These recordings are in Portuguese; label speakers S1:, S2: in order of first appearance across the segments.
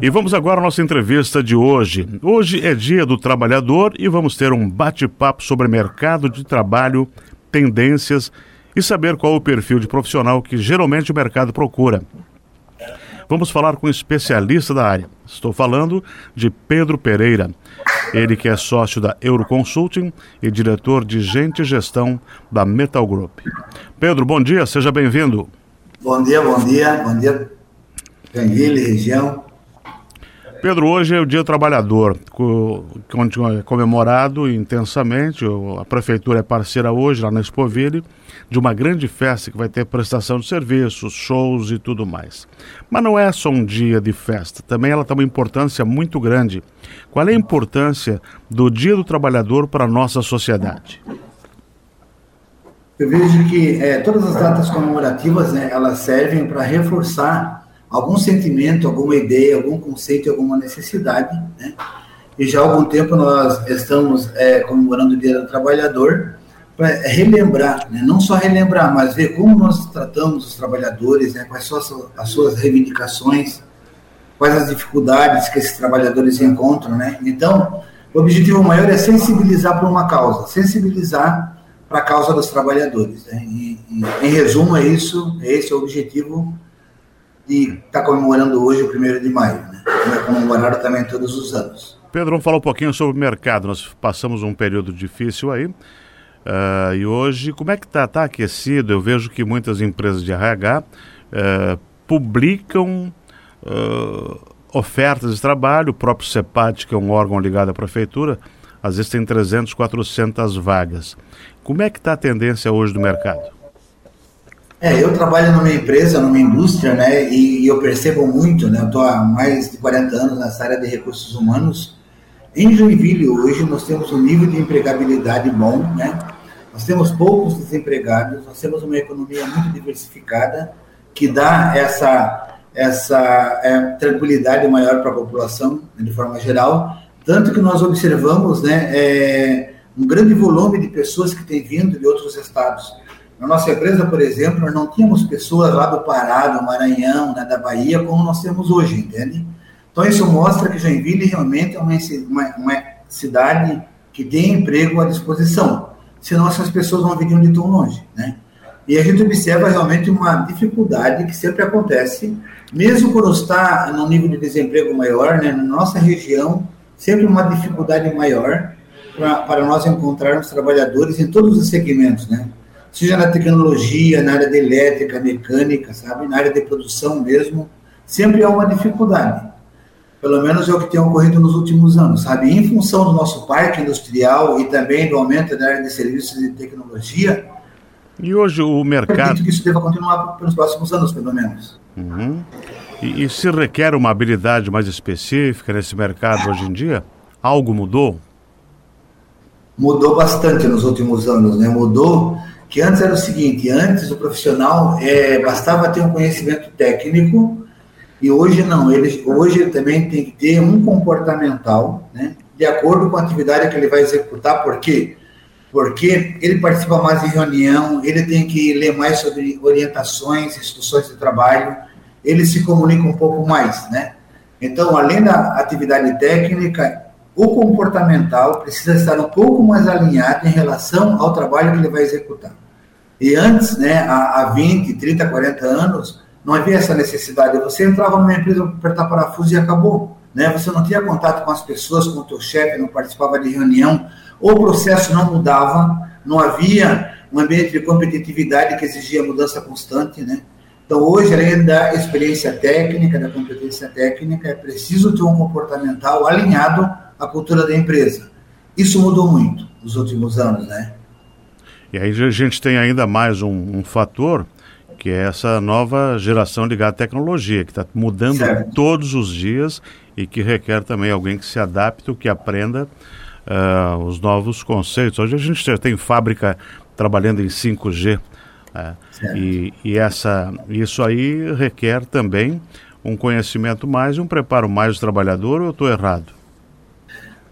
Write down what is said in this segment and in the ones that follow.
S1: E vamos agora à nossa entrevista de hoje. Hoje é Dia do Trabalhador e vamos ter um bate-papo sobre mercado de trabalho, tendências e saber qual o perfil de profissional que geralmente o mercado procura. Vamos falar com um especialista da área. Estou falando de Pedro Pereira. Ele que é sócio da Euroconsulting e diretor de Gente e Gestão da Metal Group. Pedro, bom dia, seja bem-vindo.
S2: Bom dia, bom dia, bom dia, Joinville, região.
S1: Pedro, hoje é o Dia do Trabalhador, é comemorado intensamente. A prefeitura é parceira hoje, lá na Expoville, de uma grande festa que vai ter prestação de serviços, shows e tudo mais. Mas não é só um dia de festa, também ela tem uma importância muito grande. Qual é a importância do Dia do Trabalhador para a nossa sociedade?
S2: Eu vejo que é, todas as datas comemorativas, né, elas servem para reforçar algum sentimento, alguma ideia, algum conceito, alguma necessidade, né? E já há algum tempo nós estamos é, comemorando o Dia do Trabalhador para relembrar, né? não só relembrar, mas ver como nós tratamos os trabalhadores, né? quais são as, as suas reivindicações, quais as dificuldades que esses trabalhadores encontram, né? Então, o objetivo maior é sensibilizar para uma causa, sensibilizar para a causa dos trabalhadores. Né? E, e, em resumo, é isso, é esse é o objetivo e está comemorando hoje o primeiro de maio, né? Como é comemorado também todos os anos.
S1: Pedro, vamos falar um pouquinho sobre o mercado. Nós passamos um período difícil aí. Uh, e hoje, como é que está? Está aquecido? Eu vejo que muitas empresas de RH uh, eh, publicam uh, ofertas de trabalho. O próprio CEPAT, que é um órgão ligado à prefeitura, às vezes tem 300, 400 vagas. Como é que está a tendência hoje do mercado?
S2: É, eu trabalho numa empresa, numa indústria, né, e, e eu percebo muito, né, eu estou há mais de 40 anos nessa área de recursos humanos. Em Joinville, hoje, nós temos um nível de empregabilidade bom, né, nós temos poucos desempregados, nós temos uma economia muito diversificada, que dá essa, essa é, tranquilidade maior para a população, né, de forma geral, tanto que nós observamos, né, é, um grande volume de pessoas que têm vindo de outros estados. Na nossa empresa, por exemplo, nós não tínhamos pessoas lá do Pará, do Maranhão, né, da Bahia, como nós temos hoje, entende? Então, isso mostra que Joinville realmente é uma, uma, uma cidade que tem emprego à disposição, senão essas pessoas não viriam de tão longe, né? E a gente observa realmente uma dificuldade que sempre acontece, mesmo quando está no nível de desemprego maior, né, na nossa região, sempre uma dificuldade maior para nós encontrarmos trabalhadores em todos os segmentos, né? Seja na tecnologia, na área de elétrica, mecânica, sabe, na área de produção mesmo, sempre há uma dificuldade. Pelo menos é o que tem ocorrido nos últimos anos, sabe? Em função do nosso parque industrial e também do aumento da área de serviços e tecnologia.
S1: E hoje o mercado. Acredito
S2: que isso deva continuar pelos próximos anos, pelo menos.
S1: Uhum. E, e se requer uma habilidade mais específica nesse mercado hoje em dia? Algo mudou?
S2: Mudou bastante nos últimos anos, né? Mudou que antes era o seguinte, antes o profissional é, bastava ter um conhecimento técnico e hoje não, ele, hoje ele também tem que ter um comportamental, né, de acordo com a atividade que ele vai executar, por quê? Porque ele participa mais de reunião, ele tem que ler mais sobre orientações, instruções de trabalho, ele se comunica um pouco mais, né? Então, além da atividade técnica, o comportamental precisa estar um pouco mais alinhado em relação ao trabalho que ele vai executar. E antes, né, há, há 20, 30, 40 anos, não havia essa necessidade. Você entrava numa empresa para apertar parafuso e acabou. Né? Você não tinha contato com as pessoas, com o teu chefe, não participava de reunião, o processo não mudava, não havia um ambiente de competitividade que exigia mudança constante, né? Então, hoje, além da experiência técnica, da competência técnica, é preciso ter um comportamental alinhado a cultura da empresa. Isso mudou muito nos últimos anos, né?
S1: E aí a gente tem ainda mais um, um fator, que é essa nova geração ligada à tecnologia, que está mudando certo. todos os dias e que requer também alguém que se adapte, que aprenda uh, os novos conceitos. Hoje a gente tem fábrica trabalhando em 5G, uh, eh, e, e essa, isso aí requer também um conhecimento mais e um preparo mais do trabalhador, ou eu estou errado?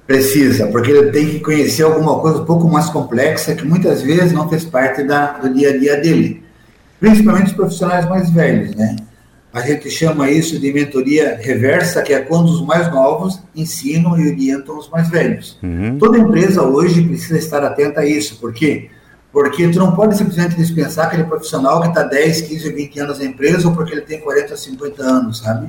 S2: Precisa, porque ele tem que conhecer alguma coisa um pouco mais complexa que muitas vezes não fez parte da, do dia a dia dele. Principalmente os profissionais mais velhos, né? A gente chama isso de mentoria reversa, que é quando os mais novos ensinam e orientam os mais velhos. Uhum. Toda empresa hoje precisa estar atenta a isso. Por quê? Porque tu não pode simplesmente dispensar aquele profissional que está 10, 15, 20 anos na empresa ou porque ele tem 40, 50 anos, sabe?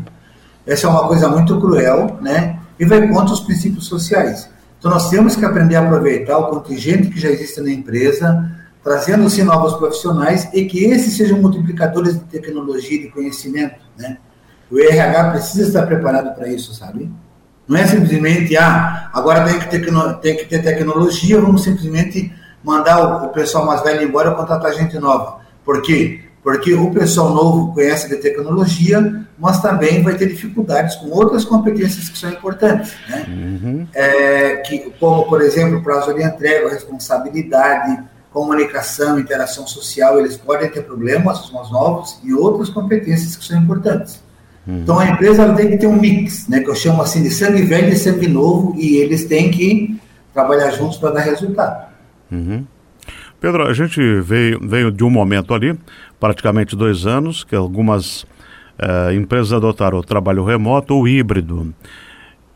S2: Essa é uma coisa muito cruel, né? E vai contra os princípios sociais. Então nós temos que aprender a aproveitar o contingente que já existe na empresa, trazendo-se novos profissionais e que esses sejam multiplicadores de tecnologia e de conhecimento, né? O RH precisa estar preparado para isso, sabe? Não é simplesmente, ah, agora tem que, tem que ter tecnologia, vamos simplesmente mandar o, pessoal mais velho embora e contratar gente nova. Por quê? Porque o pessoal novo conhece de tecnologia, mas também vai ter dificuldades com outras competências que são importantes, né? Uhum. É, que, como, por exemplo, prazo de entrega, responsabilidade, comunicação, interação social, eles podem ter problemas, os mais novos, e outras competências que são importantes. Uhum. Então, a empresa tem que ter um mix, né, que eu chamo assim de sangue velho e sangue novo, e eles têm que trabalhar juntos para dar resultado.
S1: Uhum. Pedro, a gente veio, veio de um momento ali, praticamente dois anos, que algumas uh, empresas adotaram o trabalho remoto ou híbrido.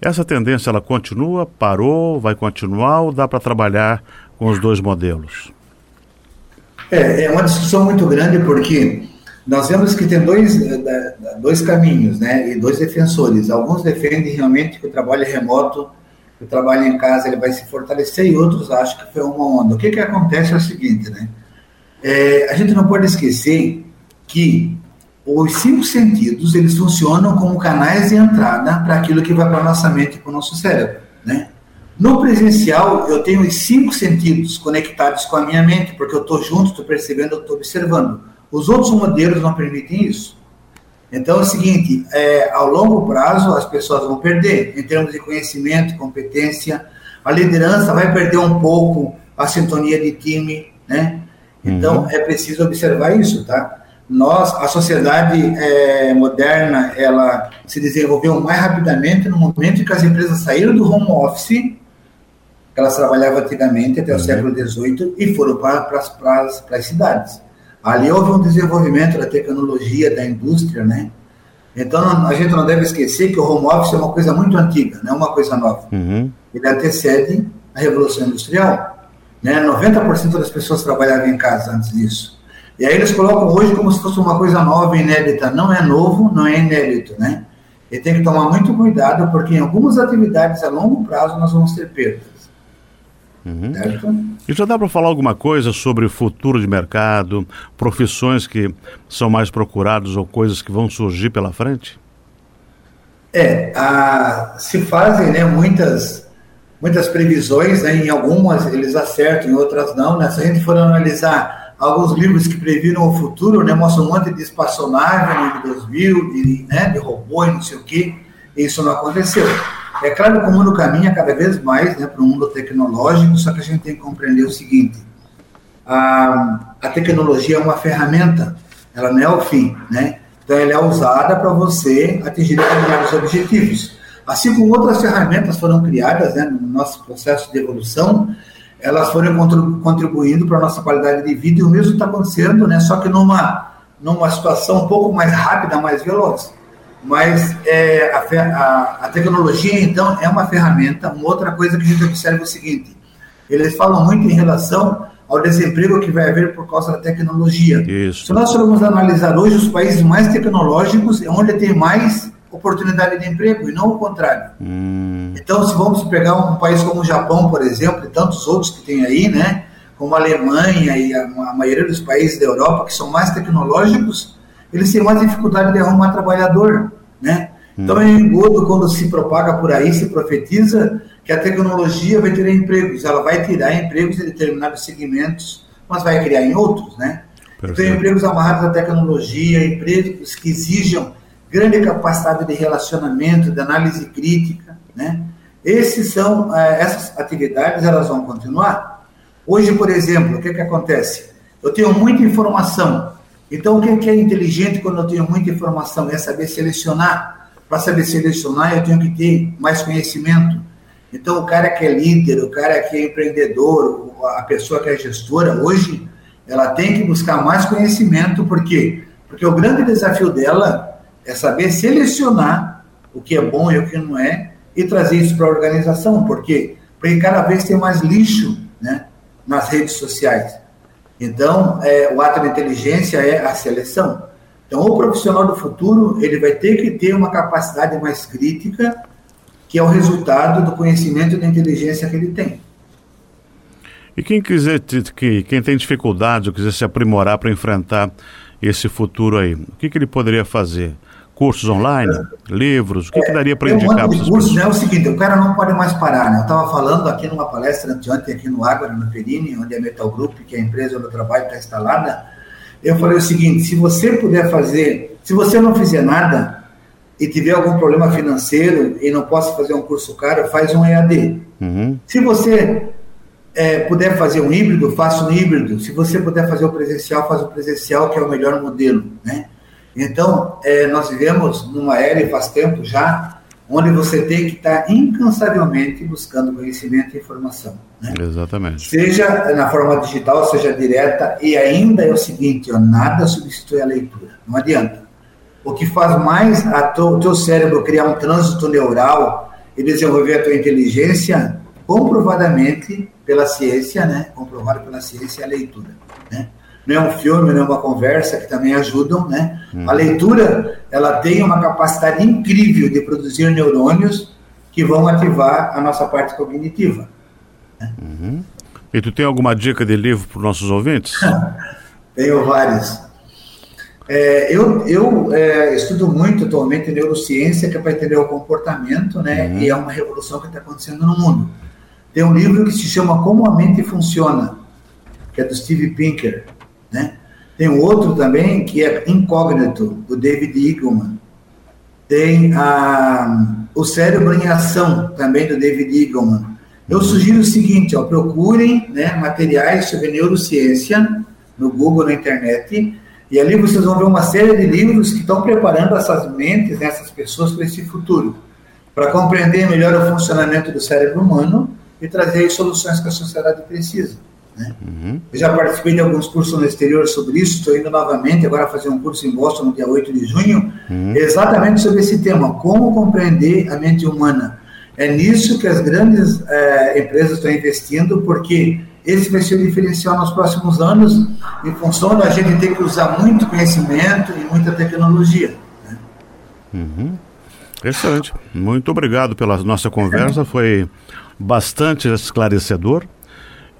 S1: Essa tendência ela continua, parou, vai continuar ou dá para trabalhar com os dois modelos?
S2: É, é uma discussão muito grande porque nós vemos que tem dois, eh, dois caminhos, né, e dois defensores. Alguns defendem realmente que o trabalho remoto, que o trabalho em casa, ele vai se fortalecer e outros acham que foi uma onda. O que que acontece é o seguinte, né, é, a gente não pode esquecer que os cinco sentidos, eles funcionam como canais de entrada para aquilo que vai para a nossa mente e para o nosso cérebro, né? No presencial, eu tenho os cinco sentidos conectados com a minha mente, porque eu estou junto, estou percebendo, estou observando. Os outros modelos não permitem isso. Então é o seguinte: é, ao longo prazo, as pessoas vão perder, em termos de conhecimento, competência, a liderança vai perder um pouco a sintonia de time, né? Então uhum. é preciso observar isso, tá? Nós, a sociedade é, moderna, ela se desenvolveu mais rapidamente no momento em que as empresas saíram do home office elas trabalhavam antigamente até o uhum. século XVIII e foram para, para, para, as, para as cidades. Ali houve um desenvolvimento da tecnologia, da indústria, né? Então a gente não deve esquecer que o home office é uma coisa muito antiga, não é uma coisa nova. Uhum. Ele antecede a Revolução Industrial. Né? 90% das pessoas trabalhavam em casa antes disso. E aí eles colocam hoje como se fosse uma coisa nova, inédita. Não é novo, não é inédito, né? E tem que tomar muito cuidado, porque em algumas atividades a longo prazo nós vamos ter perdas.
S1: Uhum. E já dá para falar alguma coisa sobre o futuro de mercado, profissões que são mais procuradas ou coisas que vão surgir pela frente?
S2: É, a, se fazem né, muitas, muitas previsões, né, em algumas eles acertam, em outras não. Né? Se a gente for analisar alguns livros que previram o futuro, né, mostram um monte de espaçonave no ano 2000, de, né, de robô e não sei o que, isso não aconteceu. É claro que o mundo caminha cada vez mais né, para um mundo tecnológico, só que a gente tem que compreender o seguinte: a, a tecnologia é uma ferramenta, ela não é o fim, né? Então, ela é usada para você atingir determinados objetivos. Assim como outras ferramentas foram criadas né, no nosso processo de evolução, elas foram contribuindo para a nossa qualidade de vida e o mesmo está acontecendo, né, só que numa, numa situação um pouco mais rápida, mais veloz. Mas é, a, a, a, tecnologia, então, é uma ferramenta. Uma outra coisa que a gente observa é o seguinte: eles falam muito em relação ao desemprego que vai haver por causa da tecnologia. Isso. Se nós formos analisar hoje, os países mais tecnológicos é onde tem mais oportunidade de emprego e não o contrário. Hum. Então, se vamos pegar um país como o Japão, por exemplo, e tantos outros que tem aí, né, como a Alemanha e a, a maioria dos países da Europa que são mais tecnológicos, eles têm mais dificuldade de arrumar trabalhador, né? Então é engodo quando se propaga por aí, se profetiza que a tecnologia vai tirar empregos. Ela vai tirar empregos em determinados segmentos, mas vai criar em outros, né? Perfeito. Então, empregos amarrados à tecnologia, empregos que exijam grande capacidade de relacionamento, de análise crítica, né? Esses são, eh, essas atividades, elas vão continuar. Hoje, por exemplo, o que, que acontece? Eu tenho muita informação, então, o que é inteligente quando eu tenho muita informação? É saber selecionar. Para saber selecionar, eu tenho que ter mais conhecimento. Então, o cara que é líder, o cara que é empreendedor, a pessoa que é gestora, hoje, ela tem que buscar mais conhecimento, por quê? Porque o grande desafio dela É saber selecionar o que é bom e o que não é e trazer isso para a organização, porque porque cada vez tem mais lixo, né, nas redes sociais. Então, é, o ato de inteligência é a seleção. Então, o profissional do futuro ele vai ter que ter uma capacidade mais crítica, que é o resultado do conhecimento e da inteligência que ele tem.
S1: E quem quiser, que, quem tem dificuldade ou quiser se aprimorar para enfrentar esse futuro aí, o que, que ele poderia fazer? Cursos online, é, livros, o que, que daria para indicar
S2: para cursos, né, É o seguinte, o cara não pode mais parar, né? Eu estava falando aqui numa palestra anteontem aqui no Água, no Perini, onde a Metal Group, que é a empresa onde eu trabalho, está instalada. Eu falei o seguinte, se você puder fazer, se você não fizer nada e tiver algum problema financeiro e não possa fazer um curso caro, faz um EAD. Uhum. Se você é, puder fazer um híbrido, faça um híbrido. Se você puder fazer o presencial, faz o presencial, que é o melhor modelo, né? Então, é, nós vivemos numa era, e faz tempo já, onde você tem que estar incansavelmente buscando conhecimento e informação. Né?
S1: Exatamente.
S2: Seja na forma digital, seja direta, e ainda é o seguinte, ó, nada substitui a leitura, não adianta. O que faz mais o teu cérebro criar um trânsito neural e desenvolver a tua inteligência, comprovadamente pela ciência, né? comprovado pela ciência, é a leitura. Né? Não é um filme, não é uma conversa, que também ajudam, né? Hum. A leitura, ela tem uma capacidade incrível de produzir neurônios que vão ativar a nossa parte cognitiva.
S1: Né? Uhum. E tu tem alguma dica de livro para os nossos ouvintes?
S2: Tenho vários. É, eu eu é, estudo muito atualmente neurociência, que é para entender o comportamento, né? Uhum. E é uma revolução que está acontecendo no mundo. Tem um livro que se chama Como a Mente Funciona, que é do Steve Pinker. Tem outro também que é Incógnito, do David Eagleman. Tem a, o Cérebro em Ação, também do David Eagleman. Eu sugiro o seguinte, ó, procurem né, materiais sobre neurociência no Google, na internet, e ali vocês vão ver uma série de livros que estão preparando essas mentes, né, essas pessoas para esse futuro, para compreender melhor o funcionamento do cérebro humano e trazer as soluções que a sociedade precisa. Né? Uhum. Eu já participei de alguns cursos no exterior sobre isso, estou indo novamente agora fazer um curso em Boston no dia 8 de junho, uhum. exatamente sobre esse tema, como compreender a mente humana. É nisso que as grandes é, empresas estão investindo, porque esse vai ser o diferencial nos próximos anos, em função da gente ter que usar muito conhecimento e muita tecnologia. Né?
S1: Uhum. Excelente. Muito obrigado pela nossa conversa, foi bastante esclarecedor.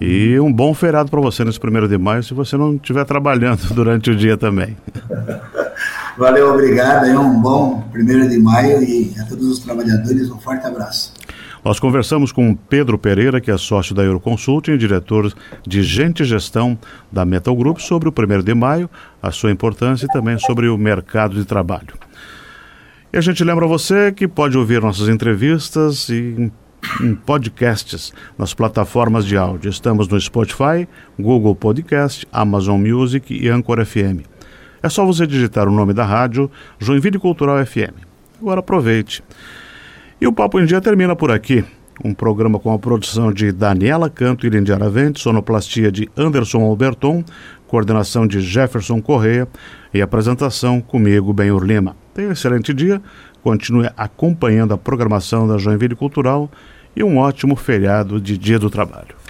S1: E um bom feriado para você nesse primeiro de maio, se você não estiver trabalhando durante o dia também.
S2: Valeu, obrigado. É um bom primeiro de maio e a todos os trabalhadores um forte abraço.
S1: Nós conversamos com Pedro Pereira, que é sócio da Euroconsulting e diretor de Gente e Gestão da Metal Group, sobre o primeiro de maio, a sua importância e também sobre o mercado de trabalho. E a gente lembra você que pode ouvir nossas entrevistas e em podcasts nas plataformas de áudio. Estamos no Spotify, Google Podcast, Amazon Music e Anchor FM. É só você digitar o nome da rádio Joinville Cultural FM. Agora aproveite. E o Papo em Dia termina por aqui. Um programa com a produção de Daniela Canto e Lindy Aravente, sonoplastia de Anderson Alberton, coordenação de Jefferson Correia e apresentação comigo, Benhur Lima. Tenha um excelente dia, continue acompanhando a programação da Joinville Cultural e um ótimo feriado de Dia do Trabalho.